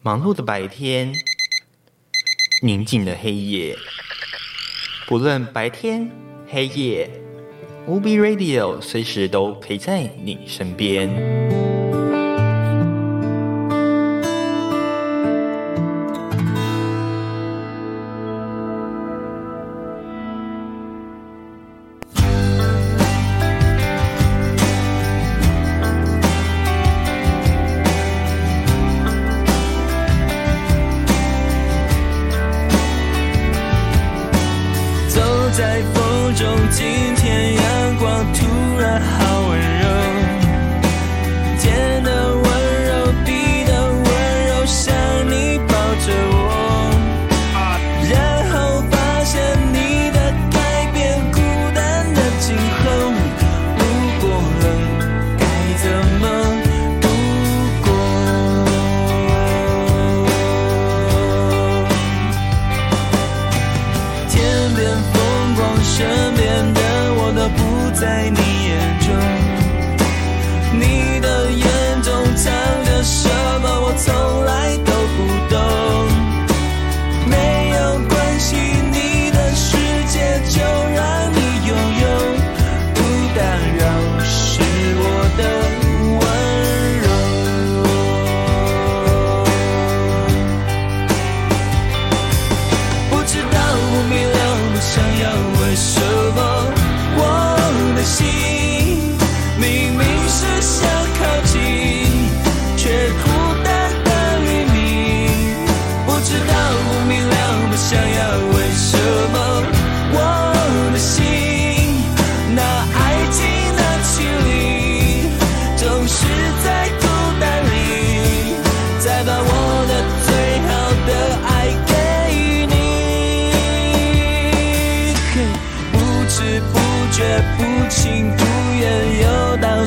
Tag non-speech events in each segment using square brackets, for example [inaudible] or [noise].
忙碌的白天，宁静的黑夜，不论白天黑夜，UB Radio 随时都陪在你身边。却不情不愿，又到。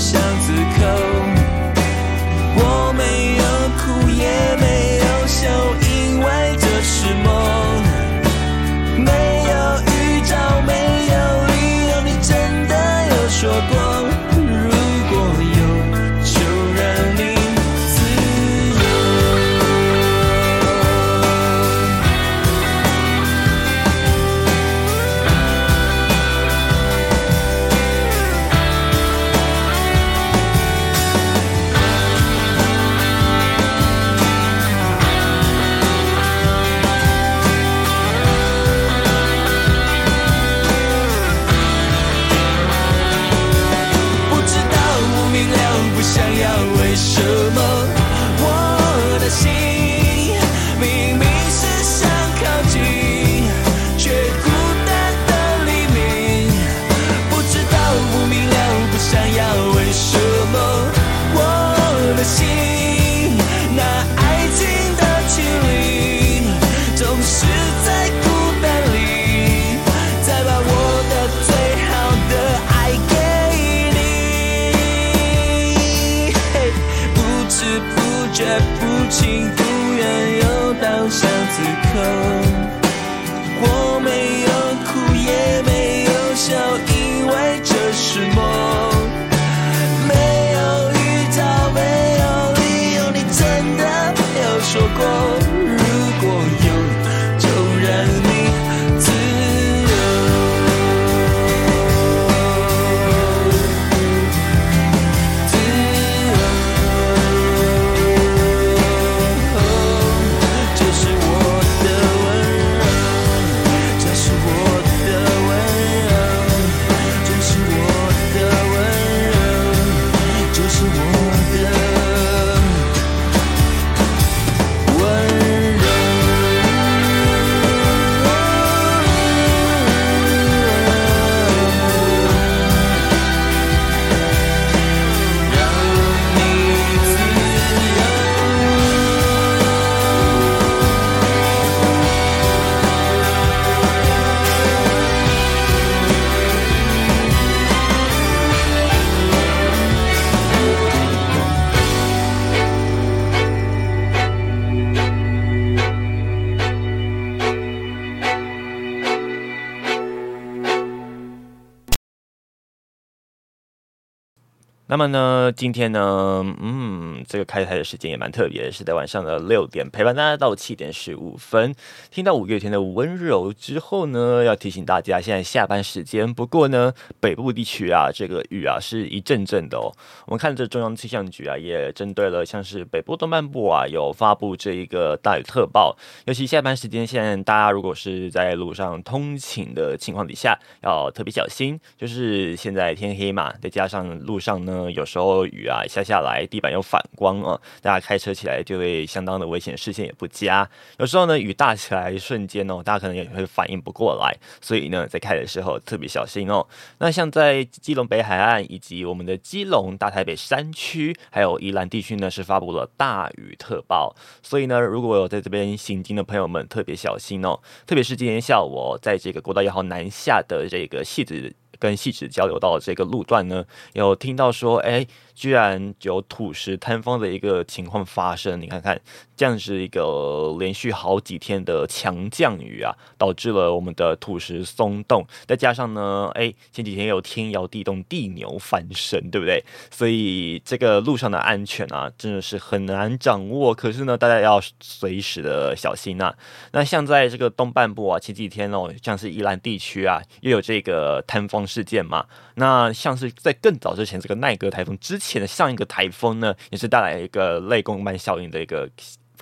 那么呢，今天呢，嗯，这个开台的时间也蛮特别，是在晚上的六点，陪伴大家到七点十五分。听到五月天的温柔之后呢，要提醒大家，现在下班时间。不过呢，北部地区啊，这个雨啊是一阵阵的哦。我们看这中央气象局啊，也针对了像是北部东半部啊，有发布这一个大雨特报。尤其下班时间，现在大家如果是在路上通勤的情况底下，要特别小心。就是现在天黑嘛，再加上路上呢。有时候雨啊下下来，地板有反光啊，大家开车起来就会相当的危险，视线也不佳。有时候呢，雨大起来瞬间哦，大家可能也会反应不过来，所以呢，在开的时候特别小心哦。那像在基隆北海岸以及我们的基隆大台北山区，还有宜兰地区呢，是发布了大雨特报。所以呢，如果有在这边行经的朋友们，特别小心哦。特别是今天下午，在这个国道一号南下的这个戏子。跟戏子交流到这个路段呢，有听到说，哎。居然有土石坍方的一个情况发生，你看看，这样是一个连续好几天的强降雨啊，导致了我们的土石松动，再加上呢，哎，前几天有天摇地动、地牛翻身，对不对？所以这个路上的安全啊，真的是很难掌握。可是呢，大家要随时的小心呐。那像在这个东半部啊，前几天哦，像是宜兰地区啊，又有这个坍方事件嘛。那像是在更早之前，这个奈格台风之前。的上一个台风呢，也是带来一个类共曼效应的一个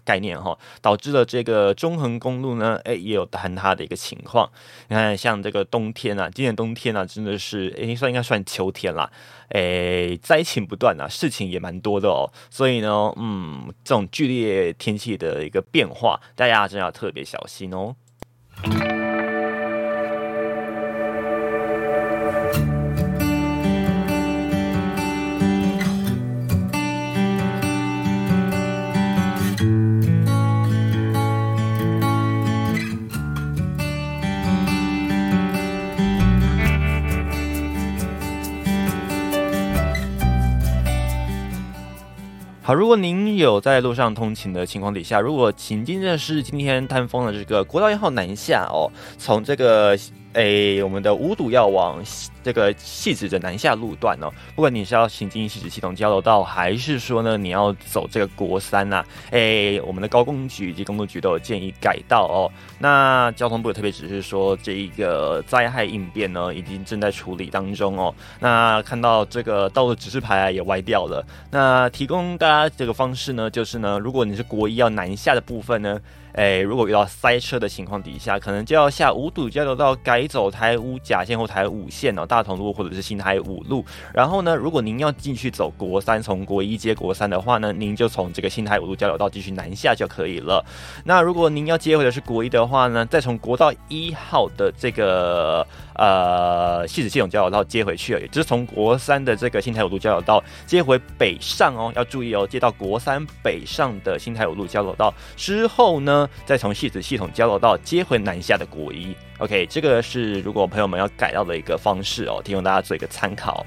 概念哈，导致了这个中横公路呢，哎，也有坍塌的一个情况。你看，像这个冬天啊，今年冬天啊，真的是哎，算应该算秋天啦，哎，灾情不断啊，事情也蛮多的哦。所以呢，嗯，这种剧烈天气的一个变化，大家真的要特别小心哦。好，如果您有在路上通勤的情况底下，如果行经的是今天探风的这个国道一号南下哦，从这个。诶，我们的五堵要往这个细致的南下路段哦，不管你是要行经细致系统交流道，还是说呢你要走这个国三呐，诶，我们的高工局以及公路局都有建议改道哦。那交通部特别指示说，这一个灾害应变呢，已经正在处理当中哦。那看到这个道路指示牌啊也歪掉了，那提供大家这个方式呢，就是呢，如果你是国一要南下的部分呢。哎，如果遇到塞车的情况底下，可能就要下五堵交流道改走台五甲线或台五线哦，大同路或者是新台五路。然后呢，如果您要进去走国三，从国一接国三的话呢，您就从这个新台五路交流道继续南下就可以了。那如果您要接回的是国一的话呢，再从国道一号的这个。呃，西子系统交流道接回去，也就是从国三的这个新台五路交流道接回北上哦，要注意哦，接到国三北上的新台五路交流道之后呢，再从西子系统交流道接回南下的国一。OK，这个是如果朋友们要改到的一个方式哦，提供大家做一个参考。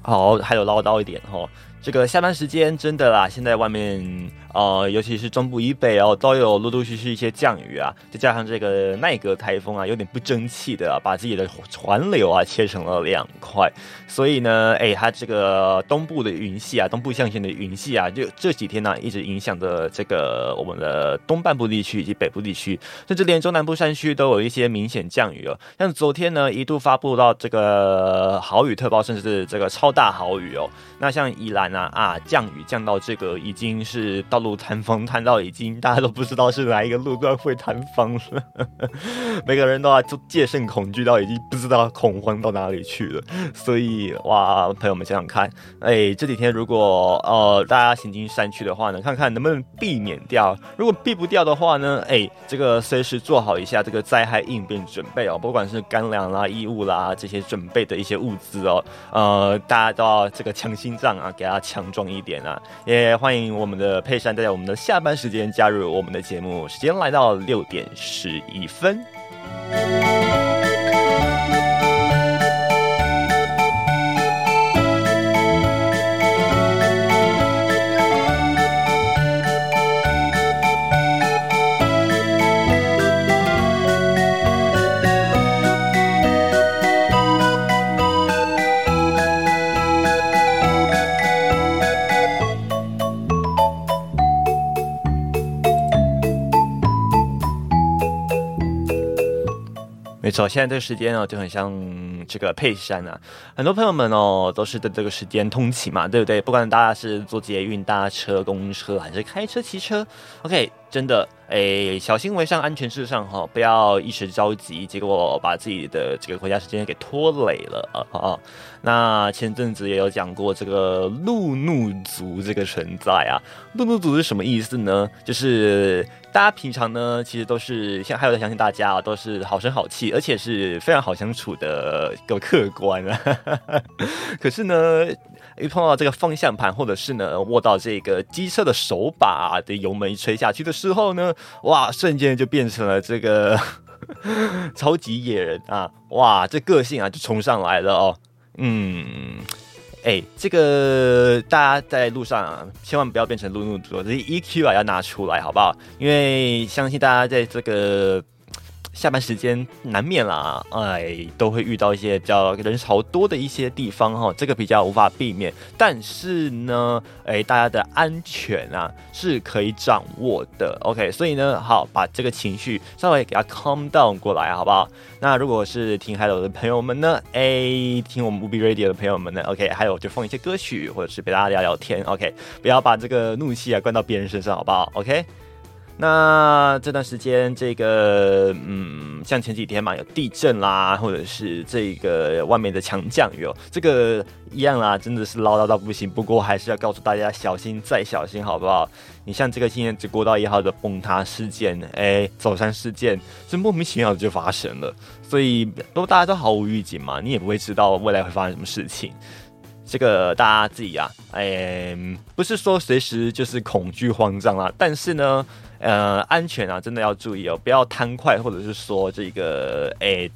好，还有唠叨一点哈，这个下班时间真的啦，现在外面。呃，尤其是中部以北哦，都有陆陆续续一些降雨啊，再加上这个奈格台风啊，有点不争气的，啊把自己的船流啊切成了两块。所以呢，哎，它这个东部的云系啊，东部象限的云系啊，就这几天呢，一直影响着这个我们的东半部地区以及北部地区，甚至连中南部山区都有一些明显降雨哦。像昨天呢，一度发布到这个豪雨特报，甚至是这个超大豪雨哦。那像宜兰啊啊，降雨降到这个已经是到。路坍方坍到已经大家都不知道是哪一个路段会坍方了，[laughs] 每个人都啊就戒慎恐惧到已经不知道恐慌到哪里去了。所以哇，朋友们想想看，哎，这几天如果呃大家行经山区的话呢，看看能不能避免掉。如果避不掉的话呢，哎，这个随时做好一下这个灾害应变准备哦，不管是干粮啦、衣物啦这些准备的一些物资哦，呃，大家都要这个强心脏啊，给它强壮一点啊。也欢迎我们的佩珊。在我们的下班时间加入我们的节目，时间来到六点十一分。没错，现在这个时间呢，就很像这个佩山啊，很多朋友们哦，都是在这个时间通勤嘛，对不对？不管大家是坐捷运、搭车、公车，还是开车、骑车，OK。真的，哎，小心为上，安全至上哈，不要一时着急，结果把自己的这个回家时间给拖累了啊啊！那前阵子也有讲过这个路怒族这个存在啊，路怒族是什么意思呢？就是大家平常呢，其实都是像还有相信大家啊，都是好声好气，而且是非常好相处的一个客官啊。[laughs] 可是呢。一碰到这个方向盘，或者是呢握到这个机车的手把的油门一吹下去的时候呢，哇，瞬间就变成了这个 [laughs] 超级野人啊！哇，这个性啊就冲上来了哦。嗯，哎，这个大家在路上啊，千万不要变成路怒族，这 EQ 啊要拿出来，好不好？因为相信大家在这个。下班时间难免啦，哎，都会遇到一些比较人潮多的一些地方哈，这个比较无法避免。但是呢，哎，大家的安全啊是可以掌握的。OK，所以呢，好，把这个情绪稍微给它 calm down 过来，好不好？那如果是听 Hello 的朋友们呢，哎，听我们 UB Radio 的朋友们呢，OK，还有就放一些歌曲，或者是陪大家聊聊天，OK，不要把这个怒气啊灌到别人身上，好不好？OK。那这段时间，这个嗯，像前几天嘛，有地震啦，或者是这个外面的强降雨哦，这个一样啦，真的是唠叨到不行。不过还是要告诉大家，小心再小心，好不好？你像这个今年这国道一号的崩塌事件，哎，走山事件，这莫名其妙的就发生了，所以都大家都毫无预警嘛，你也不会知道未来会发生什么事情。这个大家自己啊，哎，不是说随时就是恐惧慌张啦，但是呢。呃，安全啊，真的要注意哦，不要贪快，或者是说这个，诶，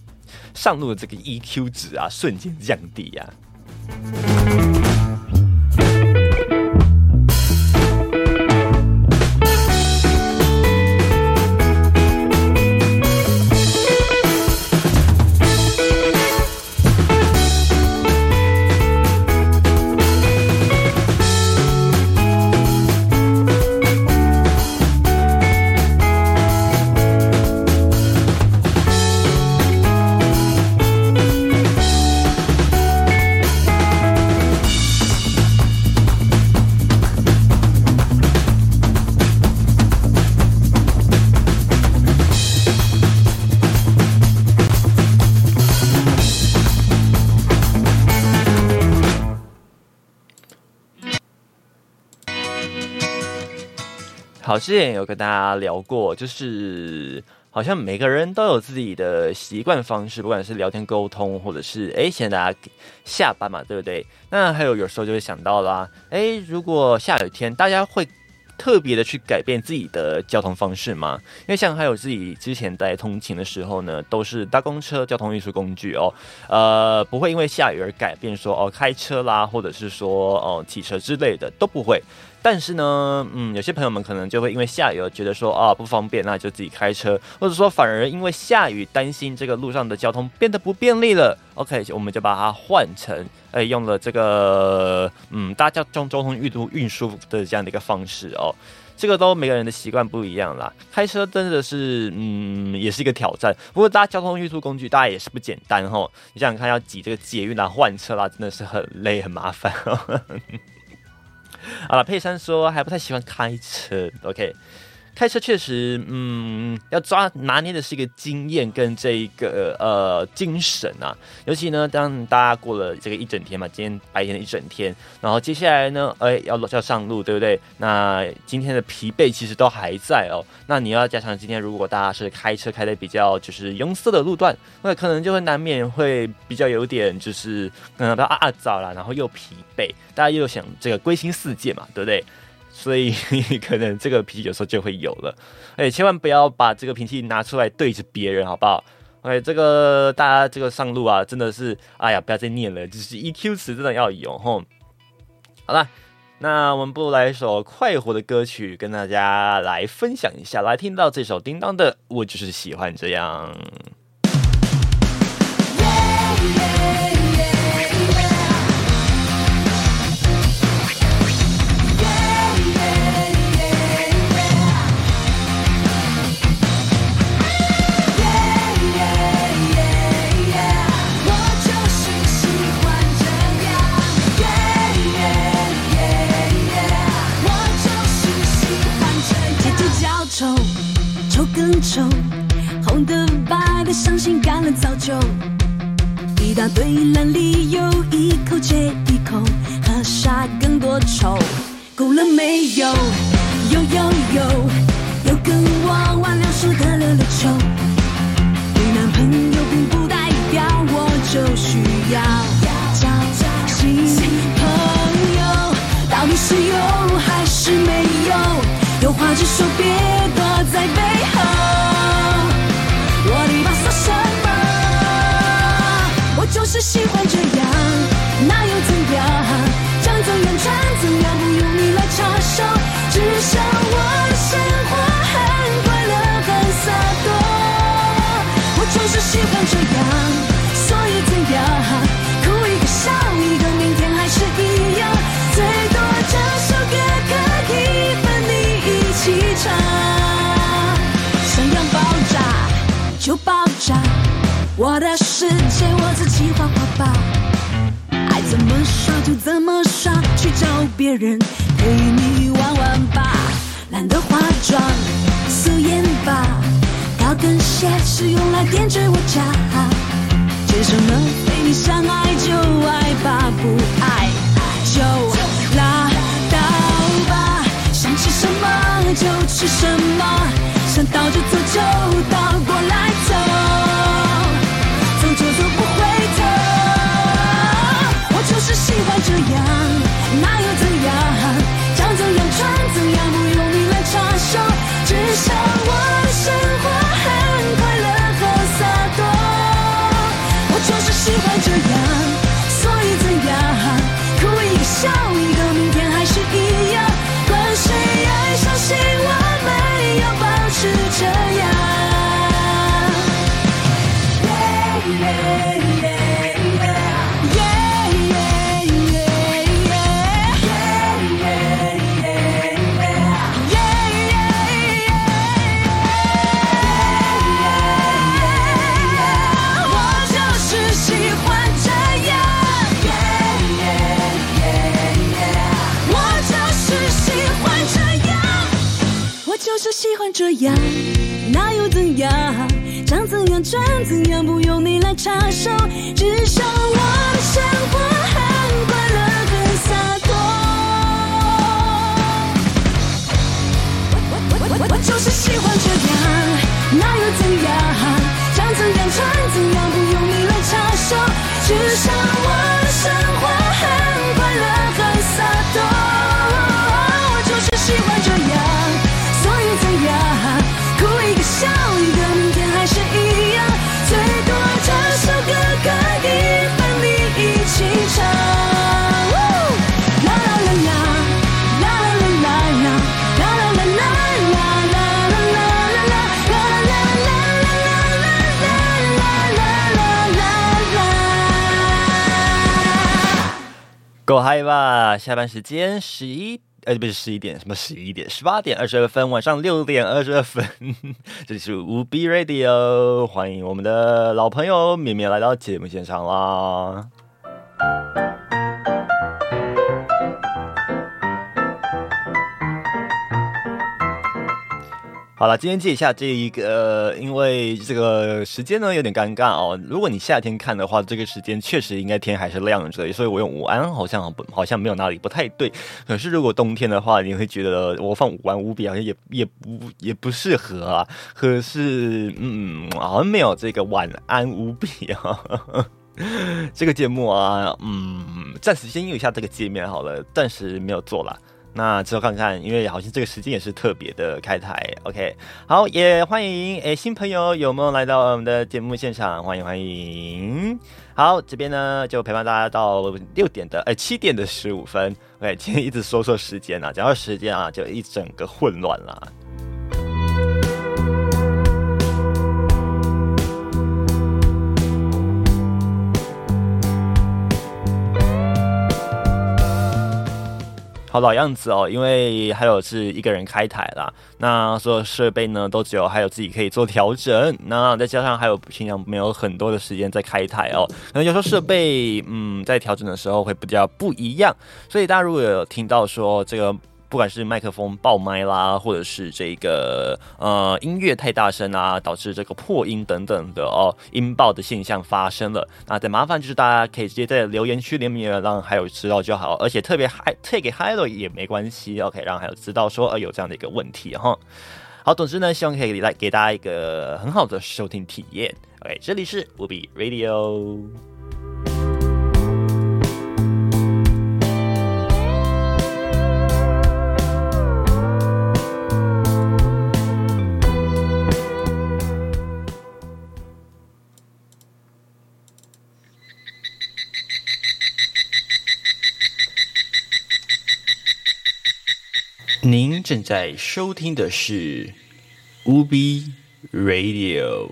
上路的这个 EQ 值啊，瞬间降低啊。之前有跟大家聊过，就是好像每个人都有自己的习惯方式，不管是聊天沟通，或者是哎，现在大家下班嘛，对不对？那还有有时候就会想到啦，哎，如果下雨天，大家会特别的去改变自己的交通方式吗？因为像还有自己之前在通勤的时候呢，都是搭公车交通运输工具哦，呃，不会因为下雨而改变说哦开车啦，或者是说哦骑车之类的都不会。但是呢，嗯，有些朋友们可能就会因为下雨而觉得说啊不方便，那就自己开车，或者说反而因为下雨担心这个路上的交通变得不便利了。OK，我们就把它换成，哎，用了这个嗯，大家交交通运输运输的这样的一个方式哦。这个都每个人的习惯不一样啦。开车真的是嗯，也是一个挑战。不过大家交通运输工具，大家也是不简单哈。你想想看，要挤这个捷运啊、换车啦，真的是很累很麻烦。好了，佩珊说还不太喜欢开车，OK。开车确实，嗯，要抓拿捏的是一个经验跟这一个呃精神啊。尤其呢，当大家过了这个一整天嘛，今天白天的一整天，然后接下来呢，哎，要要上路，对不对？那今天的疲惫其实都还在哦。那你要加上今天，如果大家是开车开的比较就是拥塞的路段，那可能就会难免会比较有点就是可能啊啊早了，然后又疲惫，大家又想这个归心似箭嘛，对不对？所以可能这个脾气有时候就会有了，哎，千万不要把这个脾气拿出来对着别人，好不好？OK，这个大家这个上路啊，真的是，哎呀，不要再念了，就是 EQ 词真的要有吼。好了，那我们不如来一首快活的歌曲，跟大家来分享一下。来听到这首叮当的，我就是喜欢这样。更丑，红的白的，伤心干了早就。一大堆烂理由，一口接一口，喝下更多愁。够了没有？有有有，有跟我玩两手的溜溜球。有男朋友并不代表我就需要交新朋友。到底是有还是没有？有话直说，别躲在背就这样，所以怎样？哭一个笑一个，明天还是一样。最多这首歌可以分你一起唱。想要爆炸就爆炸，我的世界我自己画画吧。爱怎么耍就怎么耍，去找别人陪你玩玩吧。懒得化妆，是用来点缀我家。接受了非你想爱就爱吧，不爱就拉倒吧。想吃什么就吃什么，想倒就走就倒过来样，那又怎样？长怎样穿怎样，不用你来插手。至少我的生活很快乐，很洒脱。我就是喜欢这样，那又怎样？长怎样穿怎样，不用你来插手。至少嗨吧！下班时间十一，呃，不是十一点，什么十一点？十八点二十二分，晚上六点二十二分。[laughs] 这里是无 B Radio，欢迎我们的老朋友绵绵来到节目现场啦。好了，今天借一下这一个，因为这个时间呢有点尴尬哦。如果你夏天看的话，这个时间确实应该天还是亮着，所以我用午安好像好像没有哪里不太对。可是如果冬天的话，你会觉得我放午安无比好像也也不也不适合啊。可是嗯，好像没有这个晚安无比啊。[laughs] 这个节目啊，嗯，暂时先用一下这个界面好了，暂时没有做了。那之后看看，因为好像这个时间也是特别的开台，OK，好，也欢迎诶新朋友有没有来到我们的节目现场？欢迎欢迎，好，这边呢就陪伴大家到六点的，诶七点的十五分，OK，今天一直说说时间啊，讲到时间啊就一整个混乱了。老样子哦，因为还有是一个人开台啦，那所有设备呢都只有还有自己可以做调整，那再加上还有平常没有很多的时间在开台哦，可能有时候设备嗯在调整的时候会比较不一样，所以大家如果有听到说这个不管是麦克风爆麦啦，或者是这个呃音乐太大声啊，导致这个破音等等的哦音爆的现象发生了。那再麻烦就是大家可以直接在留言区里面让还有知道就好，而且特别嗨退给嗨了也没关系，OK，让还有知道说呃有这样的一个问题哈。好，总之呢，希望可以来给大家一个很好的收听体验。OK，这里是无比 Radio。正在收听的是无比 Radio。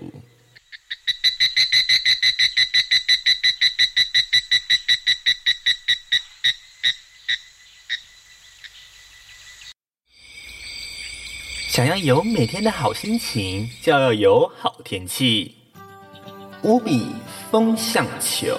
想要有每天的好心情，就要有好天气。无比风向球。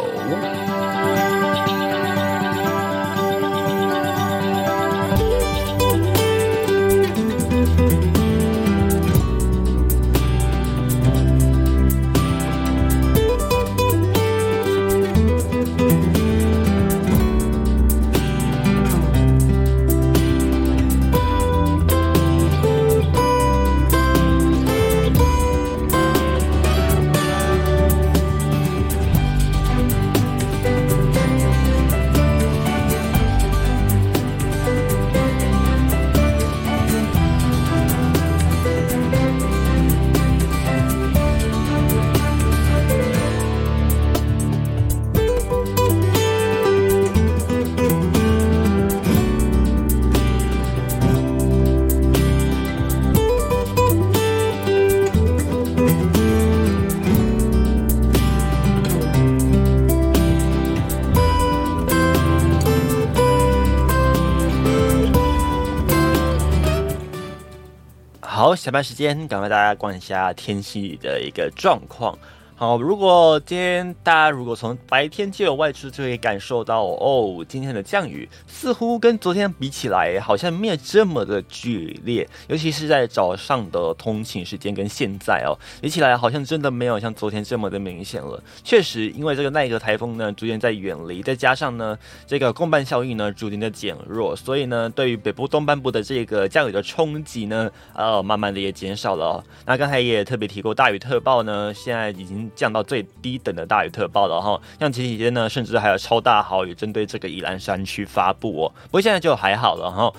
好，下班时间，赶快大家逛一下天气的一个状况。好，如果今天大家如果从白天就有外出，就可以感受到哦，今天的降雨似乎跟昨天比起来，好像没有这么的剧烈，尤其是在早上的通勤时间跟现在哦，比起来好像真的没有像昨天这么的明显了。确实，因为这个奈格台风呢逐渐在远离，再加上呢这个共伴效应呢逐渐的减弱，所以呢对于北部东半部的这个降雨的冲击呢，呃，慢慢的也减少了。那刚才也特别提过大雨特报呢，现在已经。降到最低等的大雨特报了哈，像前几天呢，甚至还有超大豪雨针对这个宜兰山区发布哦。不过现在就还好了哈。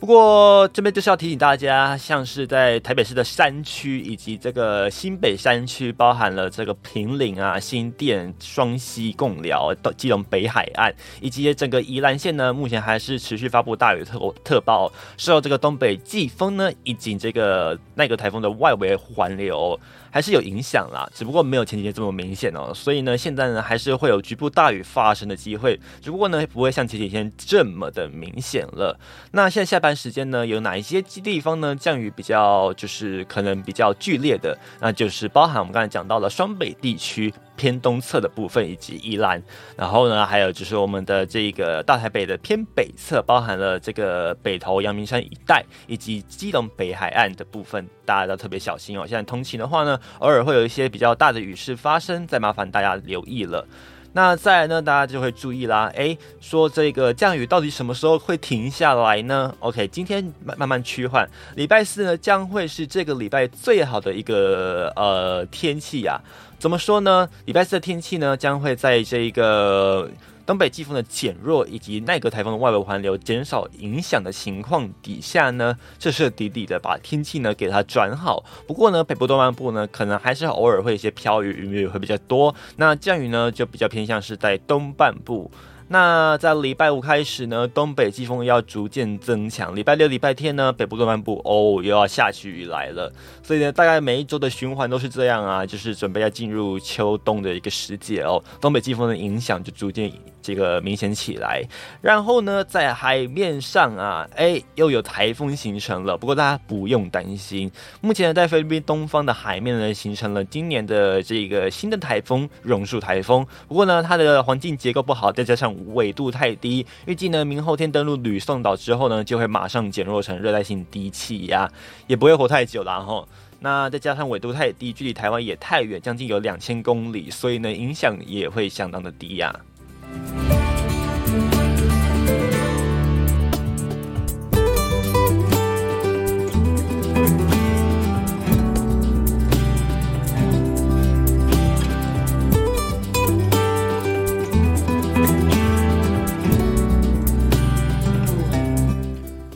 不过这边就是要提醒大家，像是在台北市的山区以及这个新北山区，包含了这个平岭啊、新店、双溪、贡寮到基隆北海岸，以及整个宜兰县呢，目前还是持续发布大雨特特报，受到这个东北季风呢以及这个那个台风的外围环流。还是有影响啦，只不过没有前几天这么明显哦。所以呢，现在呢还是会有局部大雨发生的机会，只不过呢不会像前几天这么的明显了。那现在下班时间呢，有哪一些地方呢降雨比较就是可能比较剧烈的？那就是包含我们刚才讲到了双北地区。偏东侧的部分以及宜兰，然后呢，还有就是我们的这个大台北的偏北侧，包含了这个北投、阳明山一带以及基隆北海岸的部分，大家都特别小心哦。现在通勤的话呢，偶尔会有一些比较大的雨势发生，再麻烦大家留意了。那再来呢，大家就会注意啦。诶，说这个降雨到底什么时候会停下来呢？OK，今天慢慢慢趋缓，礼拜四呢将会是这个礼拜最好的一个呃天气呀。怎么说呢？礼拜四的天气呢，将会在这一个东北季风的减弱以及奈格台风的外围环流减少影响的情况底下呢，彻彻底底的把天气呢给它转好。不过呢，北部东半部呢，可能还是偶尔会一些飘雨，雨会比较多。那降雨呢，就比较偏向是在东半部。那在礼拜五开始呢，东北季风要逐渐增强。礼拜六、礼拜天呢，北部东半部哦又要下起雨来了。所以呢，大概每一周的循环都是这样啊，就是准备要进入秋冬的一个时节哦。东北季风的影响就逐渐这个明显起来。然后呢，在海面上啊，哎，又有台风形成了。不过大家不用担心，目前在菲律宾东方的海面呢，形成了今年的这个新的台风——榕树台风。不过呢，它的环境结构不好，再加上纬度太低，预计呢明后天登陆吕宋岛之后呢，就会马上减弱成热带性低气压，也不会活太久了哈。那再加上纬度太低，距离台湾也太远，将近有两千公里，所以呢影响也会相当的低呀。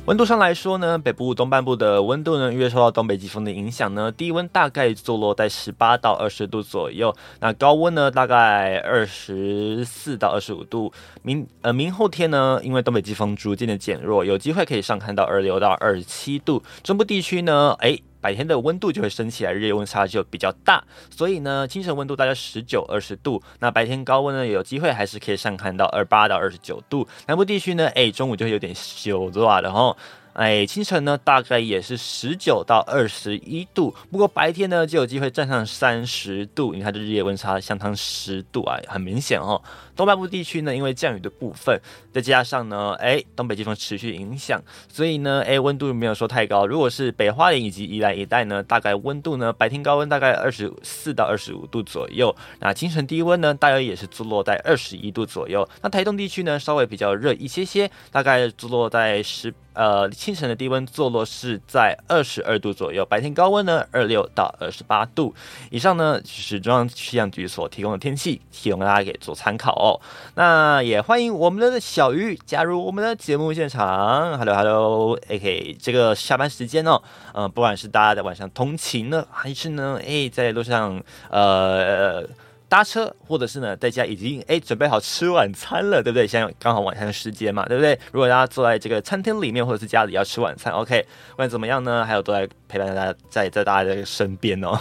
温度上来说呢，北部东半部的温度呢，因为受到东北季风的影响呢，低温大概坐落在十八到二十度左右，那高温呢大概二十四到二十五度。明呃明后天呢，因为东北季风逐渐的减弱，有机会可以上看到二六到二十七度。中部地区呢，哎。白天的温度就会升起来，日夜温差就比较大，所以呢，清晨温度大概十九二十度，那白天高温呢，有机会还是可以上看到二八到二十九度。南部地区呢，哎，中午就会有点休热的哈。哎，清晨呢大概也是十九到二十一度，不过白天呢就有机会站上三十度，你看这日夜温差相当十度啊，很明显哦。东半部地区呢，因为降雨的部分，再加上呢，哎，东北季风持续影响，所以呢，哎，温度没有说太高。如果是北花莲以及宜兰一带呢，大概温度呢，白天高温大概二十四到二十五度左右，那清晨低温呢，大约也是坐落在二十一度左右。那台东地区呢，稍微比较热一些些，大概坐落在十。呃，清晨的低温坐落是在二十二度左右，白天高温呢二六到二十八度以上呢，是中央气象局所提供的天气，提供大家给做参考哦。那也欢迎我们的小鱼加入我们的节目现场，Hello Hello，AK 这个下班时间哦，嗯，不管是大家在晚上通勤呢，还是呢，哎，在路上呃。搭车，或者是呢，在家已经哎准备好吃晚餐了，对不对？现在刚好晚餐的时间嘛，对不对？如果大家坐在这个餐厅里面，或者是家里要吃晚餐，OK，不管怎么样呢，还有都在陪伴大家，在在大家的身边哦。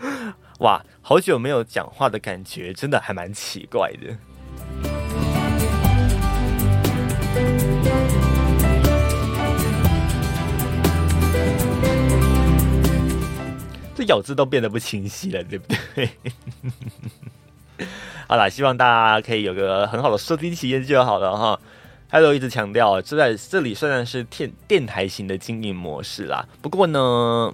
[laughs] 哇，好久没有讲话的感觉，真的还蛮奇怪的。这咬字都变得不清晰了，对不对？[laughs] 好啦，希望大家可以有个很好的收听体验就好了哈。还有一直强调，这在这里虽然是电电台型的经营模式啦，不过呢，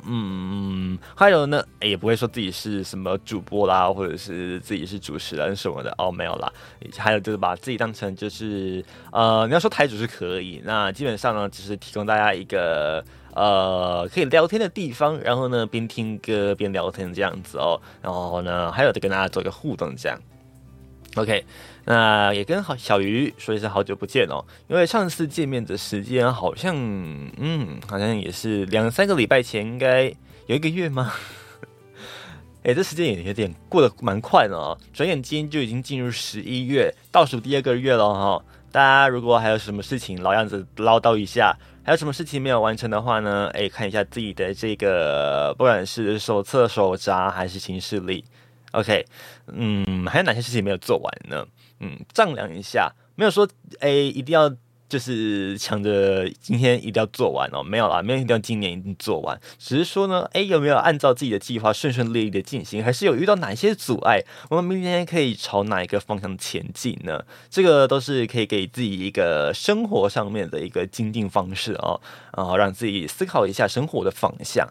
嗯，还有呢，也不会说自己是什么主播啦，或者是自己是主持人什么的哦，没有啦。还有就是把自己当成就是呃，你要说台主是可以，那基本上呢，只是提供大家一个。呃，可以聊天的地方，然后呢，边听歌边聊天这样子哦，然后呢，还有的跟大家做一个互动这样。OK，那也跟好小鱼说一声好久不见哦，因为上次见面的时间好像，嗯，好像也是两三个礼拜前，应该有一个月吗？[laughs] 哎，这时间也有点过得蛮快的哦，转眼间就已经进入十一月倒数第二个月了哈。大家如果还有什么事情，老样子唠叨一下。还有什么事情没有完成的话呢？哎，看一下自己的这个，不管是手册、手札还是行事历，OK，嗯，还有哪些事情没有做完呢？嗯，丈量一下，没有说哎，一定要。就是抢着今天一定要做完哦，没有啦，没有一定要今年一定做完，只是说呢，哎，有没有按照自己的计划顺顺利利的进行，还是有遇到哪些阻碍？我们明天可以朝哪一个方向前进呢？这个都是可以给自己一个生活上面的一个精进方式哦，然后让自己思考一下生活的方向。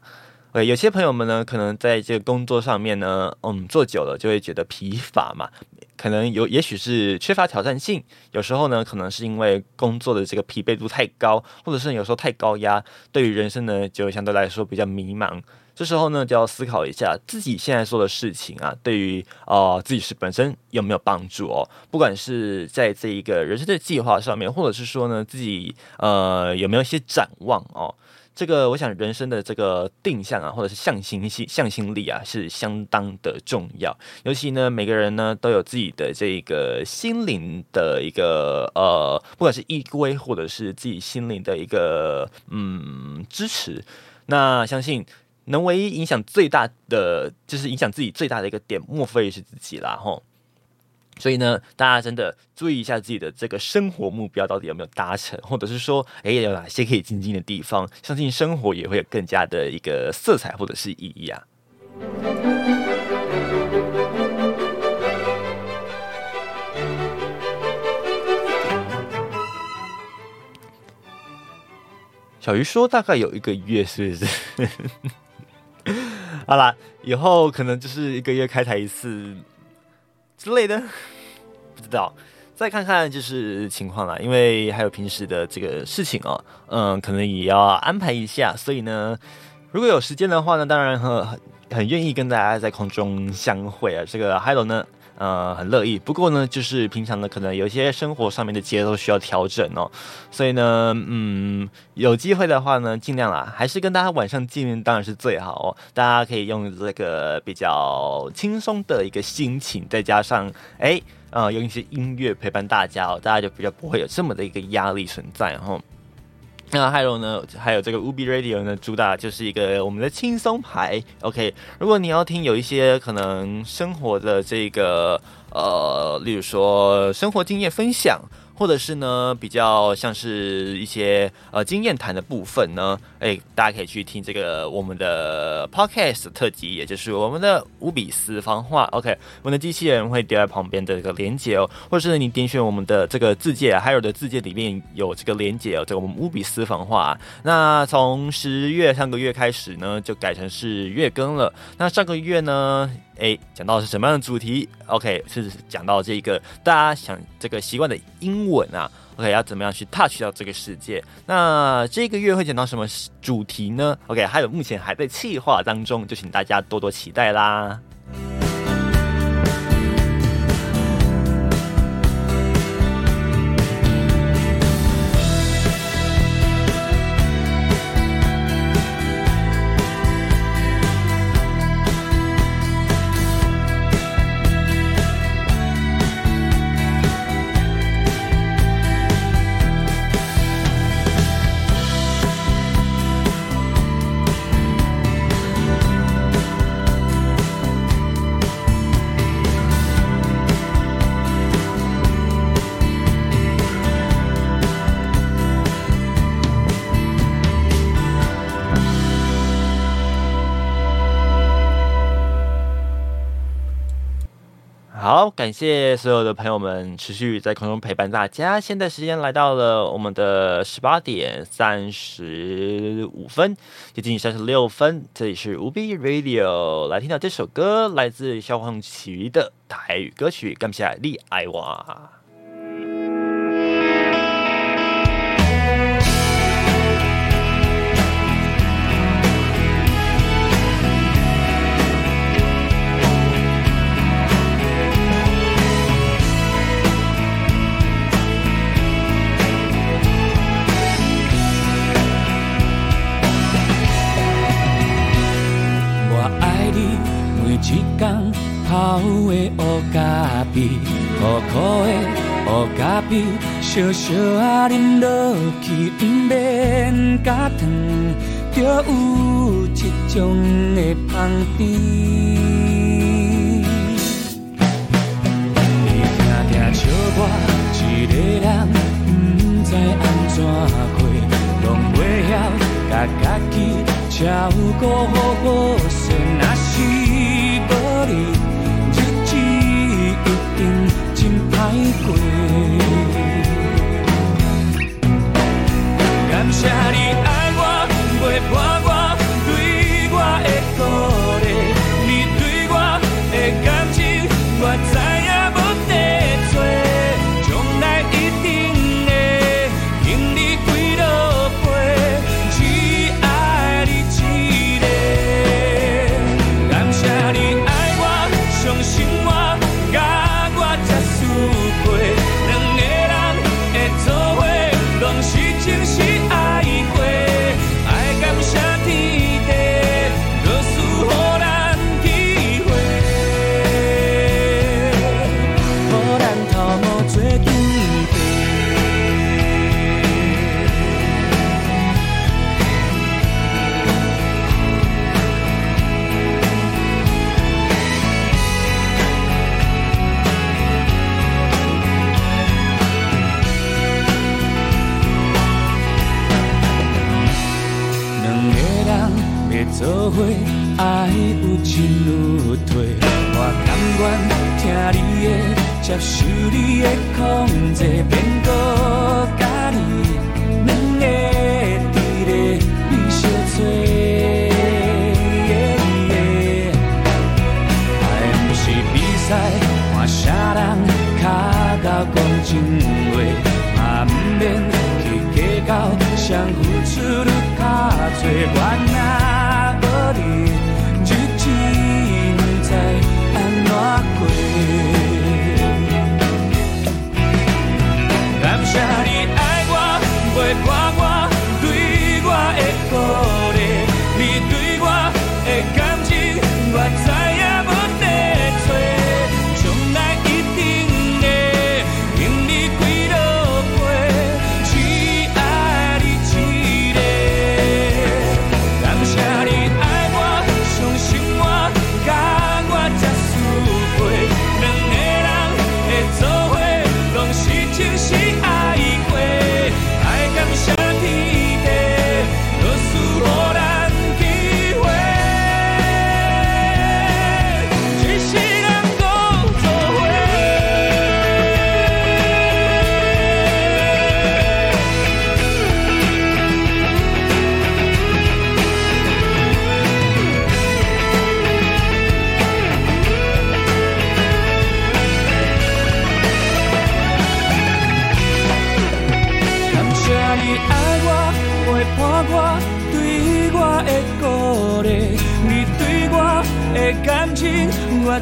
对，有些朋友们呢，可能在这个工作上面呢，嗯，做久了就会觉得疲乏嘛。可能有，也许是缺乏挑战性。有时候呢，可能是因为工作的这个疲惫度太高，或者是有时候太高压，对于人生呢，就相对来说比较迷茫。这时候呢，就要思考一下自己现在做的事情啊，对于呃自己是本身有没有帮助哦。不管是在这一个人生的计划上面，或者是说呢，自己呃有没有一些展望哦。这个，我想人生的这个定向啊，或者是向心心向心力啊，是相当的重要。尤其呢，每个人呢都有自己的这个心灵的一个呃，不管是依归，或者是自己心灵的一个嗯支持。那相信能唯一影响最大的，就是影响自己最大的一个点，莫非是自己啦，吼。所以呢大家真的注意一下自己的这个生活目标到底有没有达成或者是说哎有哪些可以进京的地方相信生活也会有更加的一个色彩或者是意义啊。小鱼说大概有一个月是不是？[laughs] 好了以后可能就是一个月开台一次之类的，[laughs] 不知道。再看看就是情况了，因为还有平时的这个事情哦，嗯，可能也要安排一下。所以呢，如果有时间的话呢，当然很很很愿意跟大家在空中相会啊。这个 Hello 呢。呃，很乐意。不过呢，就是平常呢，可能有一些生活上面的节奏需要调整哦。所以呢，嗯，有机会的话呢，尽量啦，还是跟大家晚上见面，当然是最好哦。大家可以用这个比较轻松的一个心情，再加上哎，呃，用一些音乐陪伴大家哦，大家就比较不会有这么的一个压力存在哈。那还有呢，还有这个 Ubi Radio 呢，主打就是一个我们的轻松牌。OK，如果你要听有一些可能生活的这个呃，例如说生活经验分享。或者是呢，比较像是一些呃经验谈的部分呢，哎，大家可以去听这个我们的 podcast 特辑，也就是我们的五比私房话。OK，我们的机器人会丢在旁边的这个连接哦，或者是你点选我们的这个字界，还有的字界里面有这个连接哦，这个我们五比私房话。那从十月上个月开始呢，就改成是月更了。那上个月呢？哎，讲到是什么样的主题？OK，是讲到这个大家想这个习惯的英文啊。OK，要怎么样去 touch 到这个世界？那这个月会讲到什么主题呢？OK，还有目前还在企划当中，就请大家多多期待啦。好，感谢所有的朋友们持续在空中陪伴大家。现在时间来到了我们的十八点三十五分，接近三十六分。这里是无 B Radio，来听到这首歌，来自萧煌奇的台语歌曲《感谢你爱我》。一天泡的乌咖啡，苦苦的乌咖啡，小小啊饮落去，不免加糖，就有一种的香甜。你定定笑我一个人，不知安怎过，拢袂晓甲家己照顾好好势，过，感谢你爱我，陪伴我，对我的好进与退，我甘愿听你的，接受你的控制。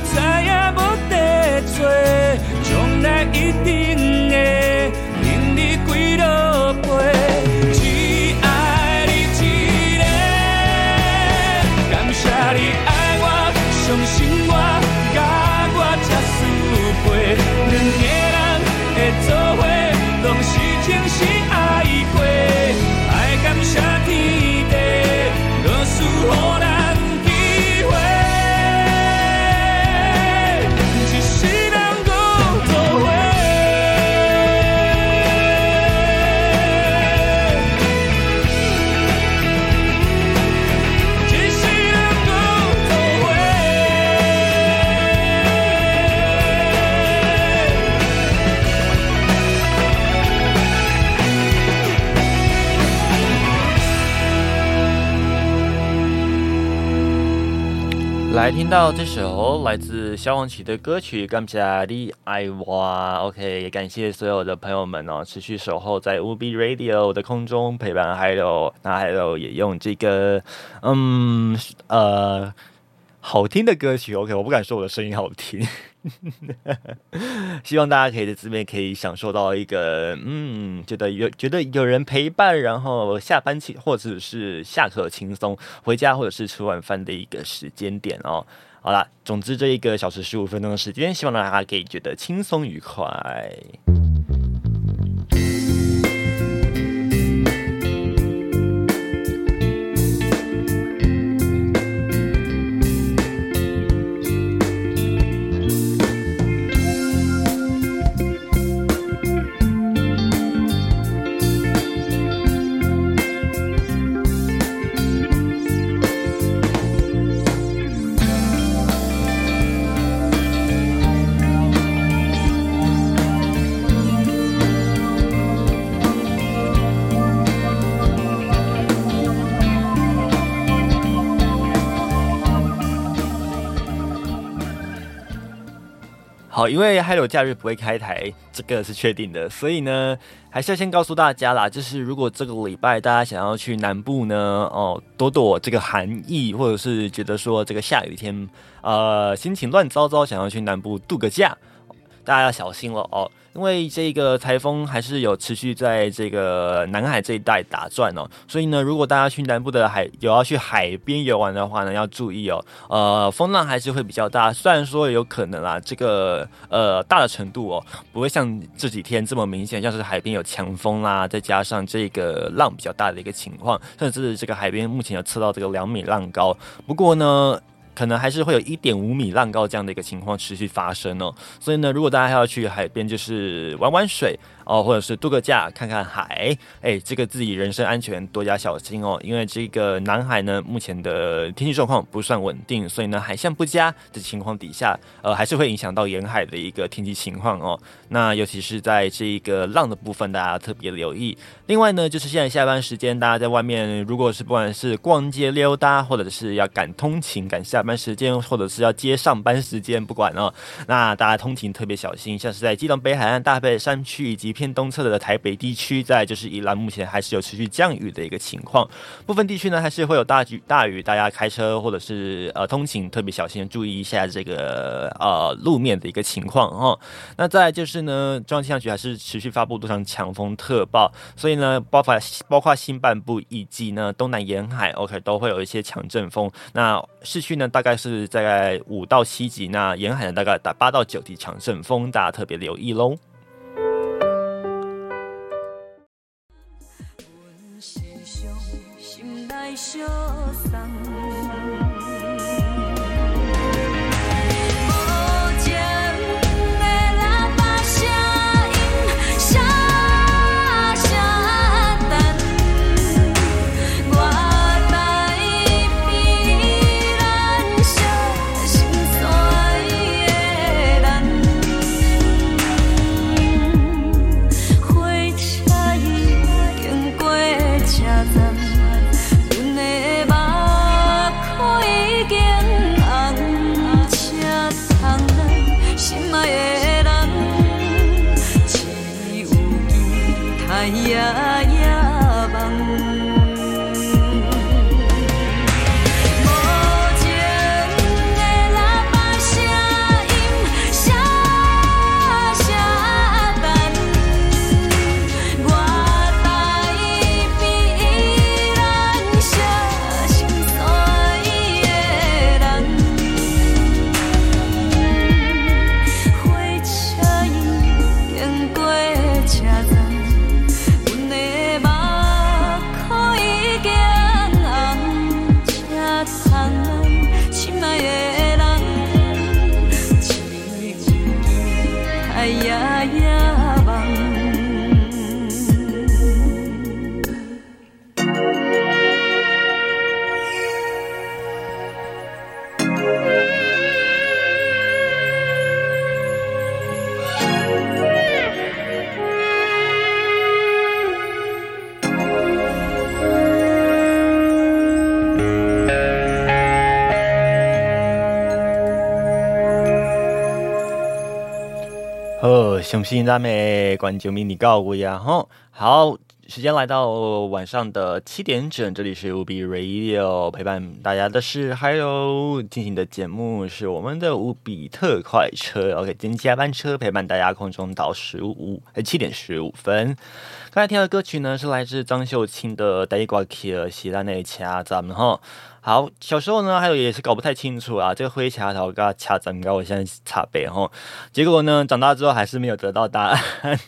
情，来听到这首来自萧煌奇的歌曲《感谢你爱我》，OK，也感谢所有的朋友们哦，持续守候在 UB Radio 的空中陪伴，还有那还有也用这个嗯呃好听的歌曲，OK，我不敢说我的声音好听。[laughs] 希望大家可以在这边可以享受到一个，嗯，觉得有觉得有人陪伴，然后下班轻或者是下课轻松回家，或者是吃晚饭的一个时间点哦。好啦，总之这一个小时十五分钟的时间，希望大家可以觉得轻松愉快。好，因为还有假日不会开台，这个是确定的，所以呢，还是要先告诉大家啦，就是如果这个礼拜大家想要去南部呢，哦，躲躲这个寒意，或者是觉得说这个下雨天，呃，心情乱糟糟，想要去南部度个假，大家要小心了哦。因为这个台风还是有持续在这个南海这一带打转哦，所以呢，如果大家去南部的海有要去海边游玩的话呢，要注意哦，呃，风浪还是会比较大，虽然说有可能啦，这个呃大的程度哦，不会像这几天这么明显，像是海边有强风啦，再加上这个浪比较大的一个情况，甚至这个海边目前有测到这个两米浪高，不过呢。可能还是会有一点五米浪高这样的一个情况持续发生哦，所以呢，如果大家要去海边，就是玩玩水哦，或者是度个假、看看海，哎，这个自己人身安全多加小心哦，因为这个南海呢，目前的天气状况不算稳定，所以呢，海象不佳的情况底下，呃，还是会影响到沿海的一个天气情况哦。那尤其是在这个浪的部分，大家特别留意。另外呢，就是现在下班时间，大家在外面，如果是不管是逛街溜达，或者是要赶通勤、赶下班时间，或者是要接上班时间，不管哦，那大家通勤特别小心。像是在基隆北海岸、大北山区以及偏东侧的台北地区，在就是宜兰，目前还是有持续降雨的一个情况。部分地区呢，还是会有大雨，大雨，大家开车或者是呃通勤特别小心，注意一下这个呃路面的一个情况哦。那再就是呢，中央气象局还是持续发布多场强风特报，所以呢，包括包括新半部以及呢东南沿海，OK 都会有一些强阵风。那市区呢大概是在五到七级，那沿海呢大概打八到九级强阵风，大家特别留意喽。心雄心大美，观众迷你告我呀吼！好，时间来到晚上的七点整，这里是 U B Radio 陪伴大家的是，还有进行的节目是我们的无比特快车，OK，今天加班车陪伴大家空中到十五呃七点十五分。刚才听的歌曲呢是来自张秀清的《带挂起了西兰内掐咱们哈。好，小时候呢，还有也是搞不太清楚啊，这个灰卡头跟卡怎么搞？我现在插背哈，结果呢，长大之后还是没有得到答案，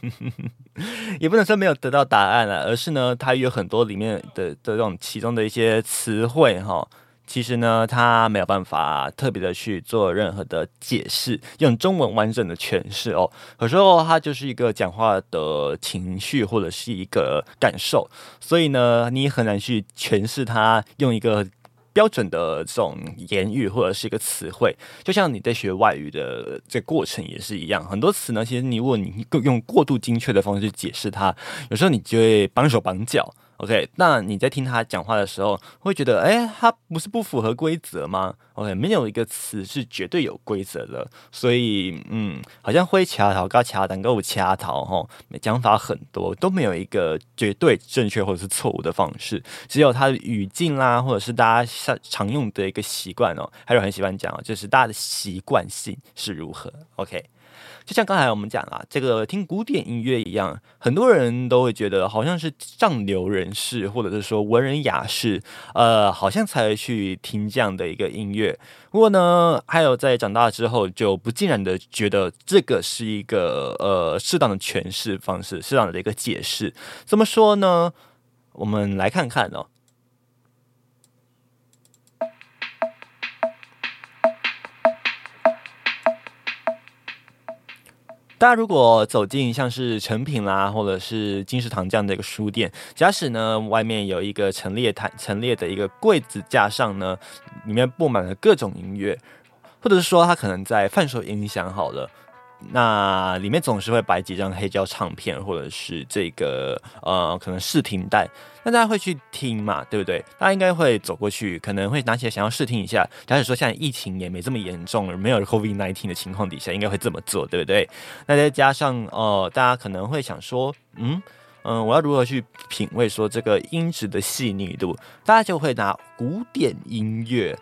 [laughs] 也不能说没有得到答案了，而是呢，它有很多里面的的这种其中的一些词汇哈，其实呢，它没有办法特别的去做任何的解释，用中文完整的诠释哦。有时候它就是一个讲话的情绪或者是一个感受，所以呢，你很难去诠释它，用一个。标准的这种言语或者是一个词汇，就像你在学外语的这过程也是一样。很多词呢，其实你如果你用过度精确的方式解释它，有时候你就会绑手绑脚。OK，那你在听他讲话的时候，会觉得，哎，他不是不符合规则吗？OK，没有一个词是绝对有规则的，所以，嗯，好像会掐头、高掐单、够掐头，哈，讲法很多，都没有一个绝对正确或者是错误的方式，只有它的语境啦，或者是大家常常用的一个习惯哦，还有很喜欢讲，就是大家的习惯性是如何，OK。就像刚才我们讲啊，这个听古典音乐一样，很多人都会觉得好像是上流人士或者是说文人雅士，呃，好像才会去听这样的一个音乐。不过呢，还有在长大之后，就不尽然的觉得这个是一个呃适当的诠释方式，适当的一个解释。怎么说呢？我们来看看哦。大家如果走进像是成品啦，或者是金石堂这样的一个书店，假使呢外面有一个陈列台、陈列的一个柜子架上呢，里面布满了各种音乐，或者是说他可能在贩售音响好了。那里面总是会摆几张黑胶唱片，或者是这个呃，可能试听带。那大家会去听嘛，对不对？大家应该会走过去，可能会拿起来想要试听一下。假使说现在疫情也没这么严重，没有 COVID nineteen 的情况底下，应该会这么做，对不对？那再加上呃，大家可能会想说，嗯嗯，我要如何去品味说这个音质的细腻度？大家就会拿古典音乐。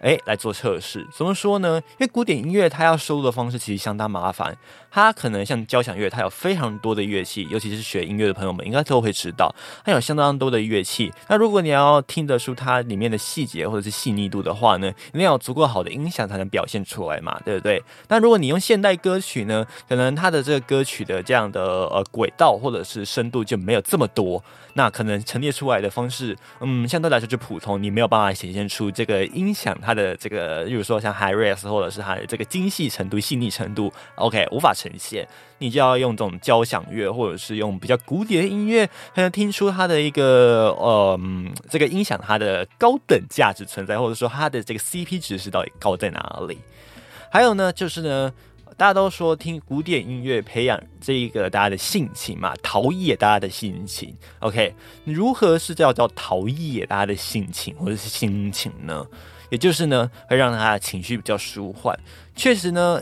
哎，来做测试，怎么说呢？因为古典音乐它要收录的方式其实相当麻烦，它可能像交响乐，它有非常多的乐器，尤其是学音乐的朋友们应该都会知道，它有相当多的乐器。那如果你要听得出它里面的细节或者是细腻度的话呢，一定要有足够好的音响才能表现出来嘛，对不对？那如果你用现代歌曲呢，可能它的这个歌曲的这样的呃轨道或者是深度就没有这么多。那可能陈列出来的方式，嗯，相对来说就普通，你没有办法显现出这个音响它的这个，比如说像 high res 或者是它的这个精细程度、细腻程度，OK，无法呈现，你就要用这种交响乐或者是用比较古典的音乐，才能听出它的一个呃，这个音响它的高等价值存在，或者说它的这个 CP 值是到底高在哪里？还有呢，就是呢。大家都说听古典音乐培养这一个大家的性情嘛，陶冶大家的心情。OK，如何是叫叫陶冶大家的性情或者是心情呢？也就是呢，会让他的情绪比较舒缓。确实呢。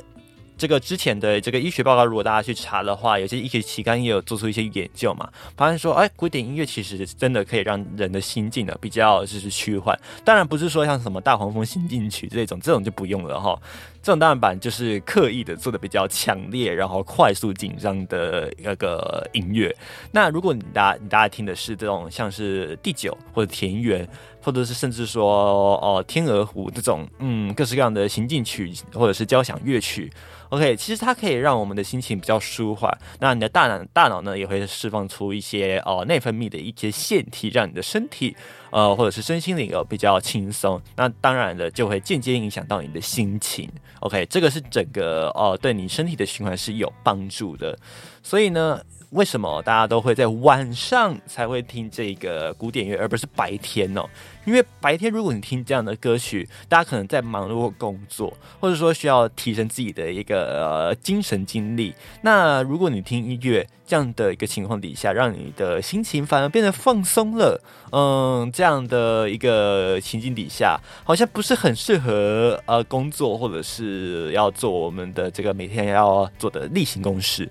这个之前的这个医学报告，如果大家去查的话，有些医学期刊也有做出一些研究嘛，发现说，哎，古典音乐其实真的可以让人的心境呢比较就是趋缓。当然不是说像什么大黄蜂心境曲这种，这种就不用了哈。这种当然版就是刻意的做的比较强烈，然后快速紧张的那个音乐。那如果你大家你大家听的是这种像是第九或者田园。或者是甚至说哦，天鹅湖这种嗯，各式各样的行进曲或者是交响乐曲，OK，其实它可以让我们的心情比较舒缓。那你的大脑大脑呢，也会释放出一些哦内分泌的一些腺体，让你的身体呃或者是身心灵有比较轻松。那当然的，就会间接影响到你的心情。OK，这个是整个哦对你身体的循环是有帮助的。所以呢。为什么大家都会在晚上才会听这个古典乐，而不是白天呢？因为白天如果你听这样的歌曲，大家可能在忙碌工作，或者说需要提升自己的一个呃精神精力。那如果你听音乐这样的一个情况底下，让你的心情反而变得放松了，嗯，这样的一个情境底下，好像不是很适合呃工作，或者是要做我们的这个每天要做的例行公事。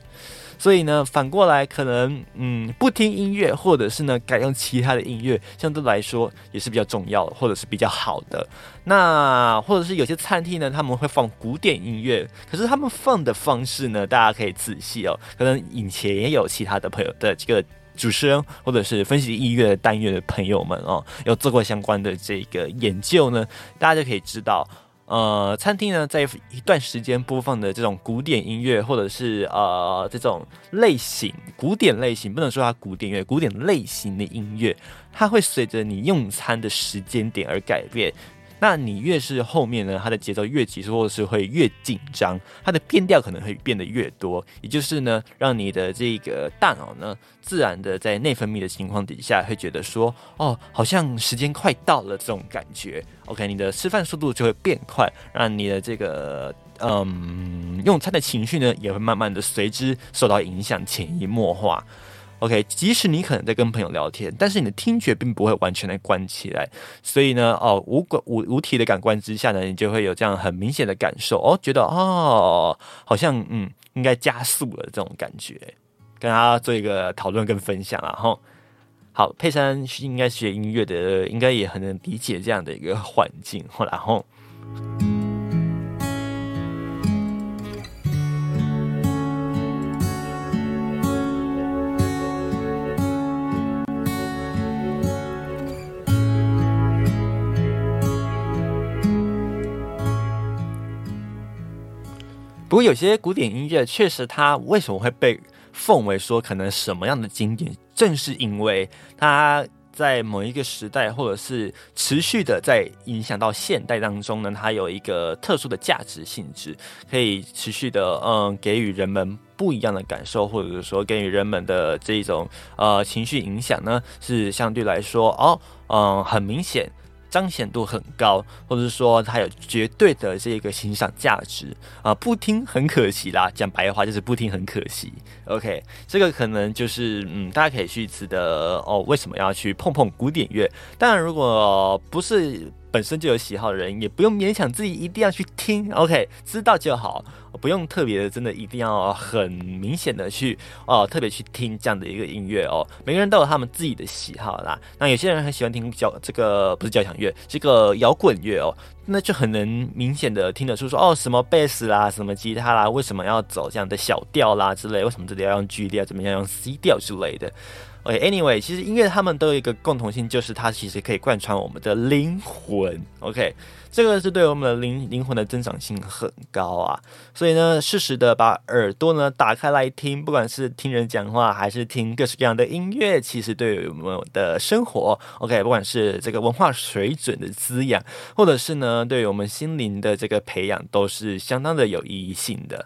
所以呢，反过来可能，嗯，不听音乐，或者是呢，改用其他的音乐，相对来说也是比较重要，或者是比较好的。那或者是有些餐厅呢，他们会放古典音乐，可是他们放的方式呢，大家可以仔细哦。可能以前也有其他的朋友的这个主持人，或者是分析音乐单元的朋友们哦，有做过相关的这个研究呢，大家就可以知道。呃，餐厅呢，在一段时间播放的这种古典音乐，或者是呃这种类型古典类型，不能说它古典乐，古典类型的音乐，它会随着你用餐的时间点而改变。那你越是后面呢，它的节奏越急促，或者是会越紧张，它的变调可能会变得越多，也就是呢，让你的这个大脑呢，自然的在内分泌的情况底下，会觉得说，哦，好像时间快到了这种感觉。OK，你的吃饭速度就会变快，让你的这个嗯用餐的情绪呢，也会慢慢的随之受到影响，潜移默化。OK，即使你可能在跟朋友聊天，但是你的听觉并不会完全的关起来，所以呢，哦，无感无无体的感官之下呢，你就会有这样很明显的感受哦，觉得哦，好像嗯，应该加速了这种感觉，跟大家做一个讨论跟分享啊，哈。好，佩珊应该学音乐的，应该也很能理解这样的一个环境，然后。不过有些古典音乐确实，它为什么会被奉为说可能什么样的经典？正是因为它在某一个时代，或者是持续的在影响到现代当中呢，它有一个特殊的价值性质，可以持续的嗯给予人们不一样的感受，或者是说给予人们的这一种呃情绪影响呢，是相对来说哦嗯很明显。彰显度很高，或者是说它有绝对的这个欣赏价值啊，不听很可惜啦。讲白话就是不听很可惜。OK，这个可能就是嗯，大家可以去值得哦，为什么要去碰碰古典乐？当然，如果不是。本身就有喜好的人，也不用勉强自己一定要去听，OK，知道就好，不用特别的，真的一定要很明显的去哦，特别去听这样的一个音乐哦。每个人都有他们自己的喜好啦。那有些人很喜欢听交这个不是交响乐，这个摇滚乐哦，那就很能明显的听得出说哦，什么贝斯啦，什么吉他啦，为什么要走这样的小调啦之类，为什么这里要用 G 调，怎么样用 C 调之类的。OK，Anyway，其实音乐他们都有一个共同性，就是它其实可以贯穿我们的灵魂。OK，这个是对我们的灵灵魂的增长性很高啊。所以呢，适时的把耳朵呢打开来听，不管是听人讲话，还是听各式各样的音乐，其实对于我们的生活，OK，不管是这个文化水准的滋养，或者是呢对于我们心灵的这个培养，都是相当的有意义性的。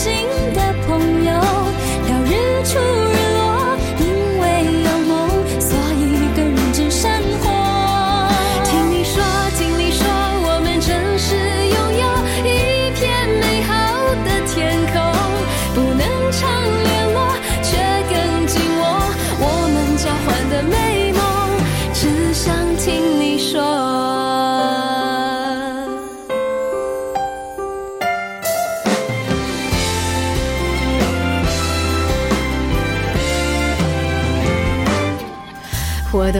新的朋友聊日出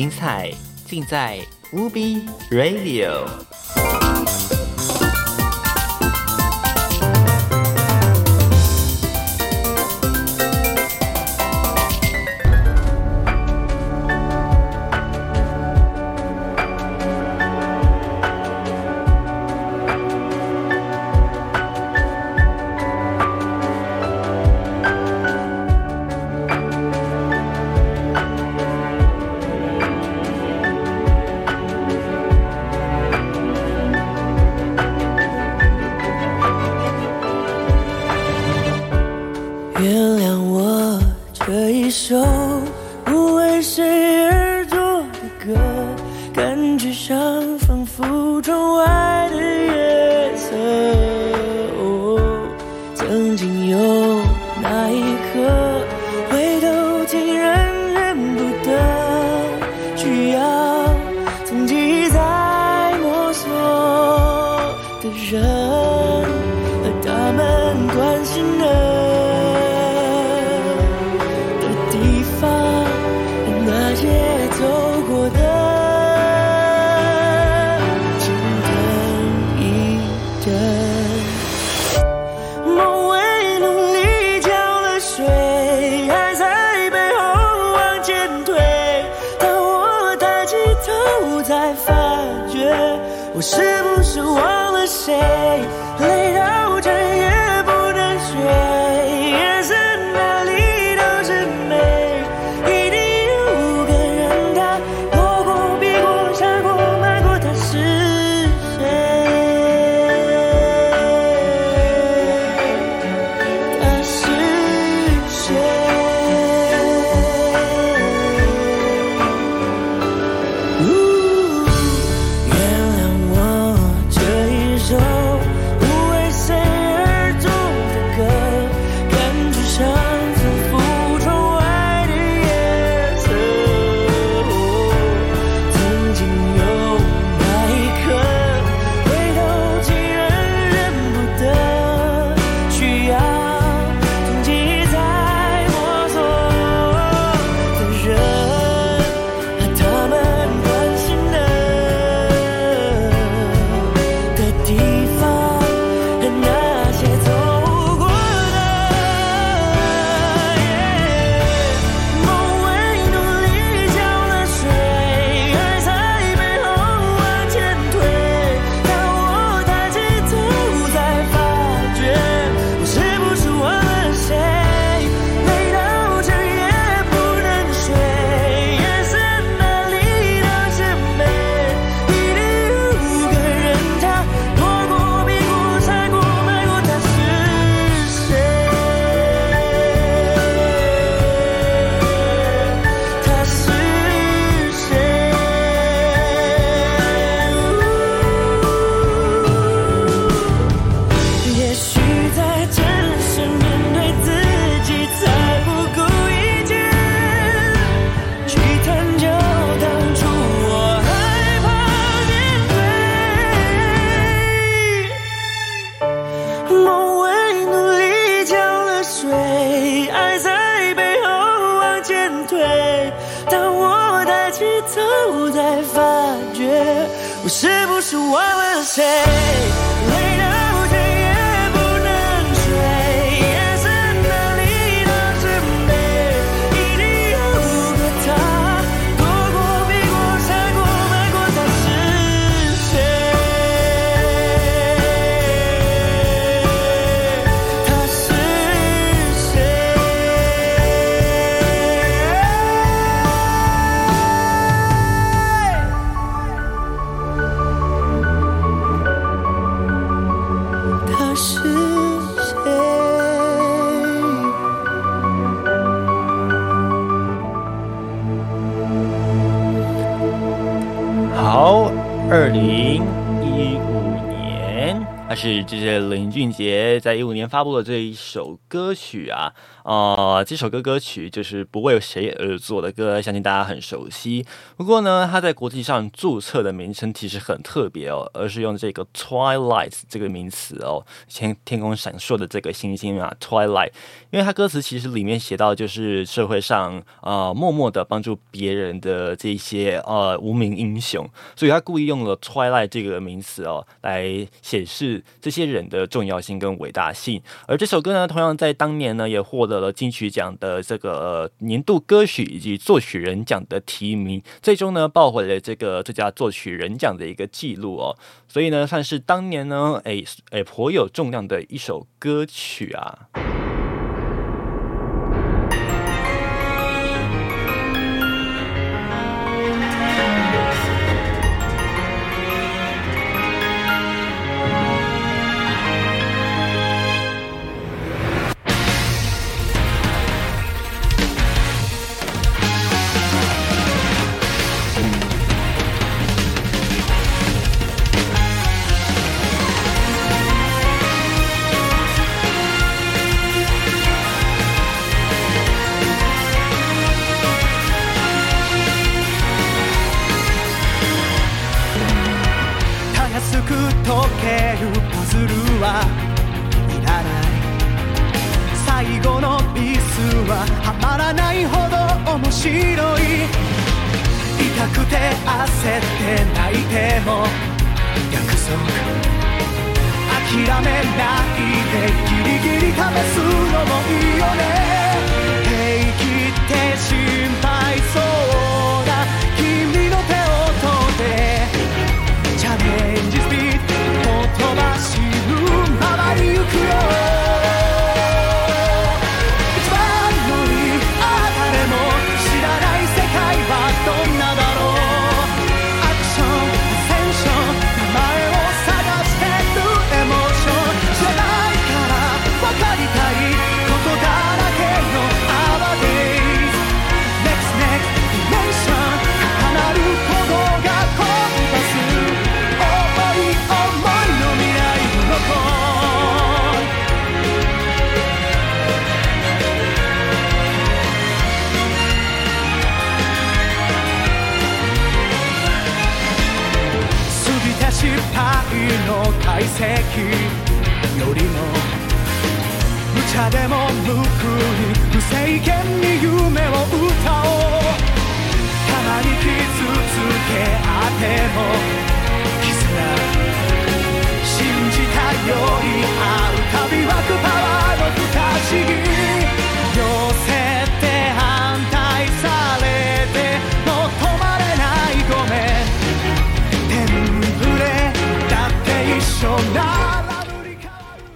精彩，尽在 Ubi Radio。一五年，那是这是林俊杰在一五年发布的这一首歌曲啊，呃，这首歌歌曲就是不为谁而作的歌，相信大家很熟悉。不过呢，它在国际上注册的名称其实很特别哦，而是用这个 twilight 这个名词哦，天天空闪烁的这个星星啊，twilight。因为它歌词其实里面写到，就是社会上呃默默的帮助别人的这些呃无名英雄，所以他故意用了 twilight 这个名词哦，来显示这些人的重要性跟伟大性。而这首歌呢，同样在当年呢也获得了金曲奖的这个、年度歌曲以及作曲人奖的提名，最终呢抱回了这个最佳作曲人奖的一个记录哦。所以呢，算是当年呢，哎哎颇有重量的一首歌曲啊。よりも無茶でも無垢に無制限に夢を歌おう。たまに傷つけあっても絆。信じたより会うたび湧くパワーの不可思議。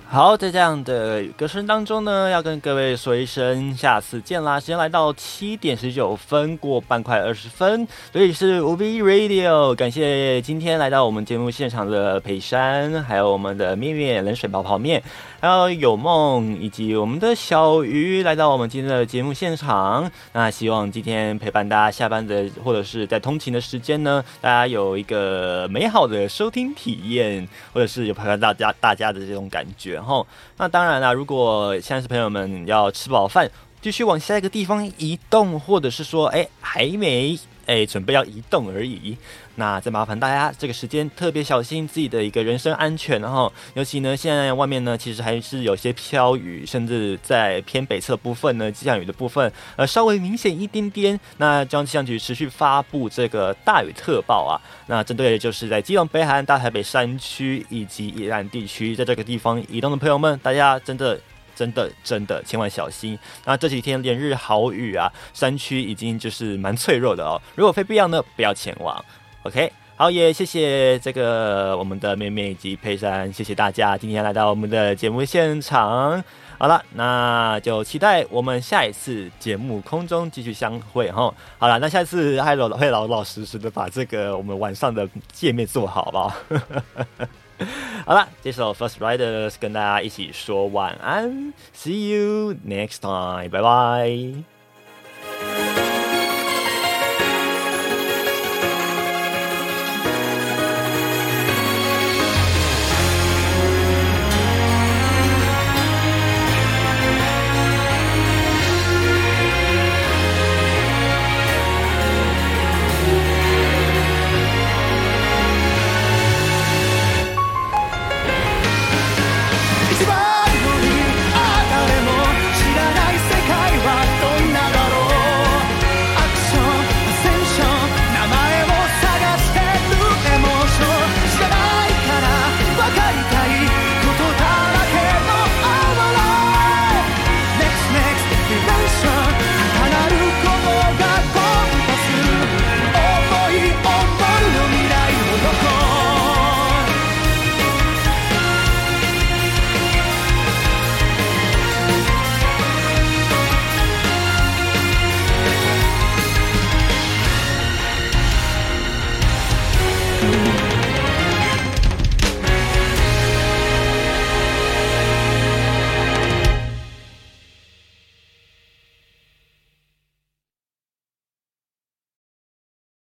好，在这样的歌声当中呢，要跟各位说一声下次见啦！时间来到七点十九分，过半块二十分，这里是无 B Radio，感谢今天来到我们节目现场的裴山，还有我们的面面冷水泡泡面，还有有梦以及我们的小鱼来到我们今天的节目现场。那希望今天陪伴大家下班的或者是在通勤的时间呢，大家有一个美好的收听体验，或者是有陪伴大家大家的这种感觉哈。那当然啦，如果现在是朋友们要吃饱饭。继续往下一个地方移动，或者是说，哎，还没。哎，准备要移动而已。那再麻烦大家这个时间特别小心自己的一个人身安全然后。尤其呢，现在外面呢其实还是有些飘雨，甚至在偏北侧部分呢，气象雨的部分呃稍微明显一点点。那中央气象局持续发布这个大雨特报啊。那针对就是在基隆、北海岸、大台北山区以及宜兰地区，在这个地方移动的朋友们，大家真的。真的真的千万小心！那这几天连日好雨啊，山区已经就是蛮脆弱的哦。如果非必要呢，不要前往。OK，好，也谢谢这个我们的妹妹以及佩珊，谢谢大家今天来到我们的节目现场。好了，那就期待我们下一次节目空中继续相会哈。好了，那下次还老会老老实实的把这个我们晚上的界面做好，好不好？好了，这首《First Riders》跟大家一起说晚安，See you next time，拜拜。